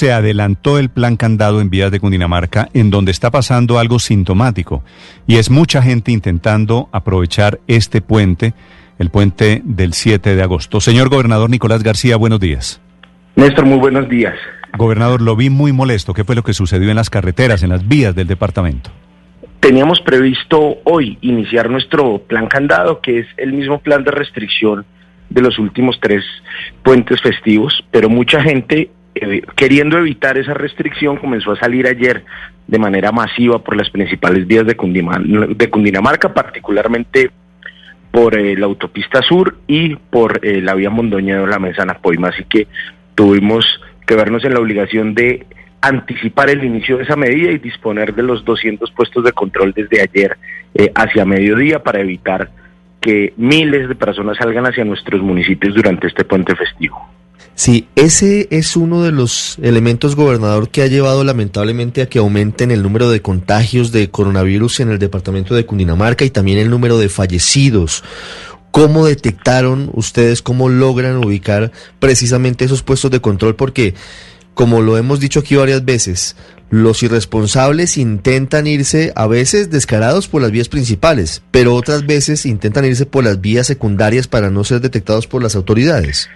se adelantó el plan candado en vías de Cundinamarca, en donde está pasando algo sintomático, y es mucha gente intentando aprovechar este puente, el puente del 7 de agosto. Señor gobernador Nicolás García, buenos días. Néstor, muy buenos días. Gobernador, lo vi muy molesto. ¿Qué fue lo que sucedió en las carreteras, en las vías del departamento? Teníamos previsto hoy iniciar nuestro plan candado, que es el mismo plan de restricción de los últimos tres puentes festivos, pero mucha gente eh, queriendo evitar esa restricción comenzó a salir ayer de manera masiva por las principales vías de, Cundinamarca, particularmente por eh, la autopista sur y por eh, la vía Mondoñedo, la Mensana Poima, así que tuvimos que vernos en la obligación de anticipar el inicio de esa medida y disponer de los 200 puestos de control desde ayer hacia mediodía para evitar que miles de personas salgan hacia nuestros municipios durante este puente festivo. Sí, ese es uno de los elementos, gobernador, que ha llevado lamentablemente a que aumenten el número de contagios de coronavirus en el departamento de Cundinamarca y también el número de fallecidos. ¿Cómo detectaron ustedes, cómo logran ubicar precisamente esos puestos de control? Porque, como lo hemos dicho aquí varias veces, los irresponsables intentan irse a veces descarados por las vías principales, pero otras veces intentan irse por las vías secundarias para no ser detectados por las autoridades.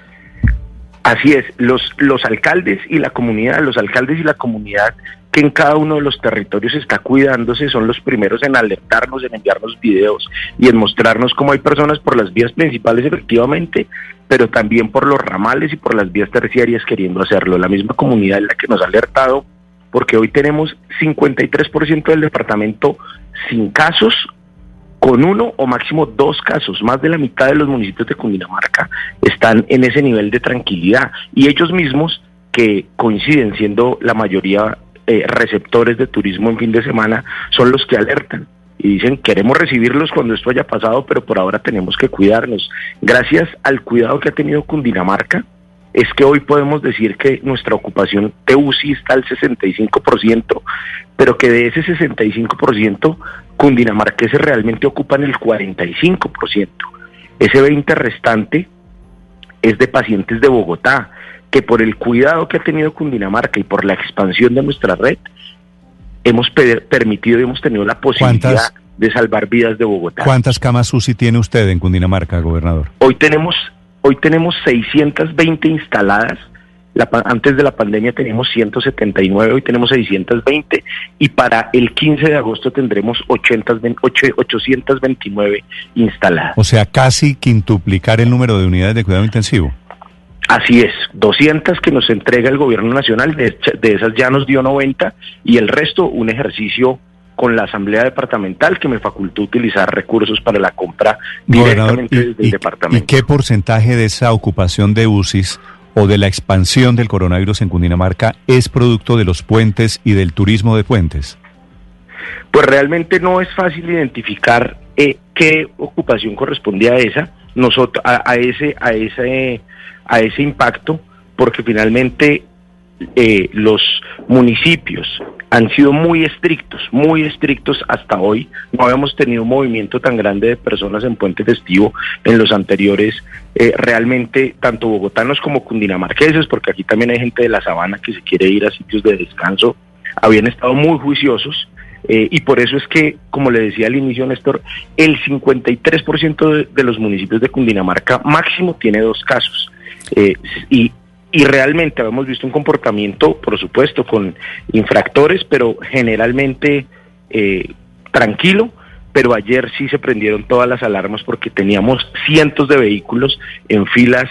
Así es, los, los alcaldes y la comunidad, los alcaldes y la comunidad que en cada uno de los territorios está cuidándose son los primeros en alertarnos, en enviarnos videos y en mostrarnos cómo hay personas por las vías principales efectivamente, pero también por los ramales y por las vías terciarias queriendo hacerlo. La misma comunidad es la que nos ha alertado porque hoy tenemos 53% del departamento sin casos con uno o máximo dos casos. Más de la mitad de los municipios de Cundinamarca están en ese nivel de tranquilidad y ellos mismos que coinciden siendo la mayoría eh, receptores de turismo en fin de semana son los que alertan y dicen queremos recibirlos cuando esto haya pasado, pero por ahora tenemos que cuidarnos. Gracias al cuidado que ha tenido Cundinamarca, es que hoy podemos decir que nuestra ocupación de UCI está al 65%, pero que de ese 65%, cundinamarqueses realmente ocupan el 45%. Ese 20% restante es de pacientes de Bogotá, que por el cuidado que ha tenido Cundinamarca y por la expansión de nuestra red, hemos permitido y hemos tenido la posibilidad de salvar vidas de Bogotá. ¿Cuántas camas UCI tiene usted en Cundinamarca, gobernador? Hoy tenemos Hoy tenemos 620 instaladas. antes de la pandemia teníamos 179, hoy tenemos 620 y para el 15 de agosto tendremos 829 instaladas. O sea, casi quintuplicar el número de unidades de cuidado intensivo. Así es, 200 que nos entrega el gobierno nacional, de, esas ya nos dio 90 y el resto un ejercicio con la Asamblea Departamental que me facultó utilizar recursos para la compra directamente desde el departamento. ¿Y qué porcentaje de esa ocupación de UCIs o de la expansión del coronavirus en Cundinamarca es producto de los puentes y del turismo de puentes? Pues realmente no es fácil identificar eh, qué ocupación corresponde a esa, nosotros, a, ese, a ese, a ese impacto, porque finalmente eh, los municipios han sido muy estrictos, muy estrictos hasta hoy. No habíamos tenido un movimiento tan grande de personas en Puente Festivo en los anteriores. Eh, realmente, tanto bogotanos como cundinamarqueses, porque aquí también hay gente de la sabana que se quiere ir a sitios de descanso, habían estado muy juiciosos. Eh, y por eso es que, como le decía al inicio, Néstor, el 53% de, de, los municipios de Cundinamarca máximo tiene dos casos. Eh, y y realmente habíamos visto un comportamiento, por supuesto, con infractores, pero generalmente eh, tranquilo. Pero ayer sí se prendieron todas las alarmas porque teníamos cientos de vehículos en filas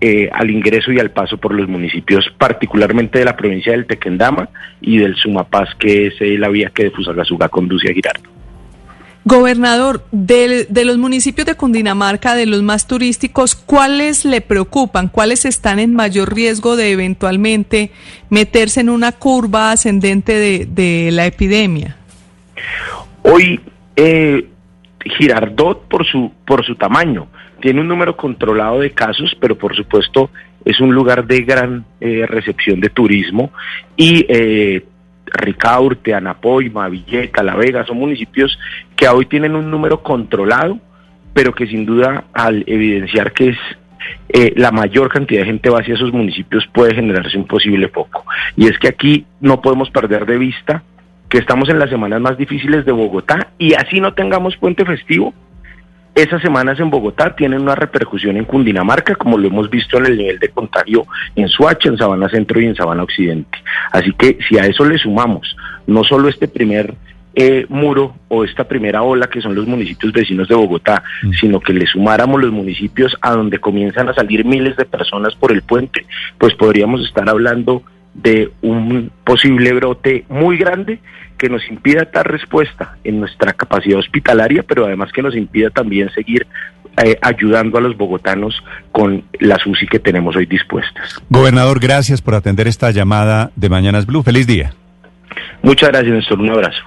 eh, al ingreso y al paso por los municipios, particularmente de la provincia del Tequendama y del Sumapaz, que es eh, la vía que de Fusagasugá conduce a Girardot. Gobernador, de, los municipios de Cundinamarca, de los más turísticos, ¿cuáles le preocupan? ¿Cuáles están en mayor riesgo de eventualmente meterse en una curva ascendente de, la epidemia? Hoy, eh, Girardot, por su, por su tamaño, tiene un número controlado de casos, pero por supuesto es un lugar de gran eh, recepción de turismo y eh, Ricaurte, Anapoima, Villeta, La Vega, son municipios que hoy tienen un número controlado, pero que sin duda al evidenciar que es eh, la mayor cantidad de gente va hacia esos municipios puede generarse un posible foco. Y es que aquí no podemos perder de vista que estamos en las semanas más difíciles de Bogotá y así no tengamos puente festivo, esas semanas en Bogotá tienen una repercusión en Cundinamarca, como lo hemos visto en el nivel de contagio en Suacha, en Sabana Centro y en Sabana Occidente. Así que si a eso le sumamos no solo este primer eh, muro o esta primera ola que son los municipios vecinos de Bogotá, mm. sino que le sumáramos los municipios a donde comienzan a salir miles de personas por el puente, pues podríamos estar hablando de un posible brote muy grande que nos impida dar respuesta en nuestra capacidad hospitalaria, pero además que nos impida también seguir eh, ayudando a los bogotanos con las UCI que tenemos hoy dispuestas. Gobernador, gracias por atender esta llamada de Mañanas Blue. Feliz día. Muchas gracias, Néstor. Un abrazo.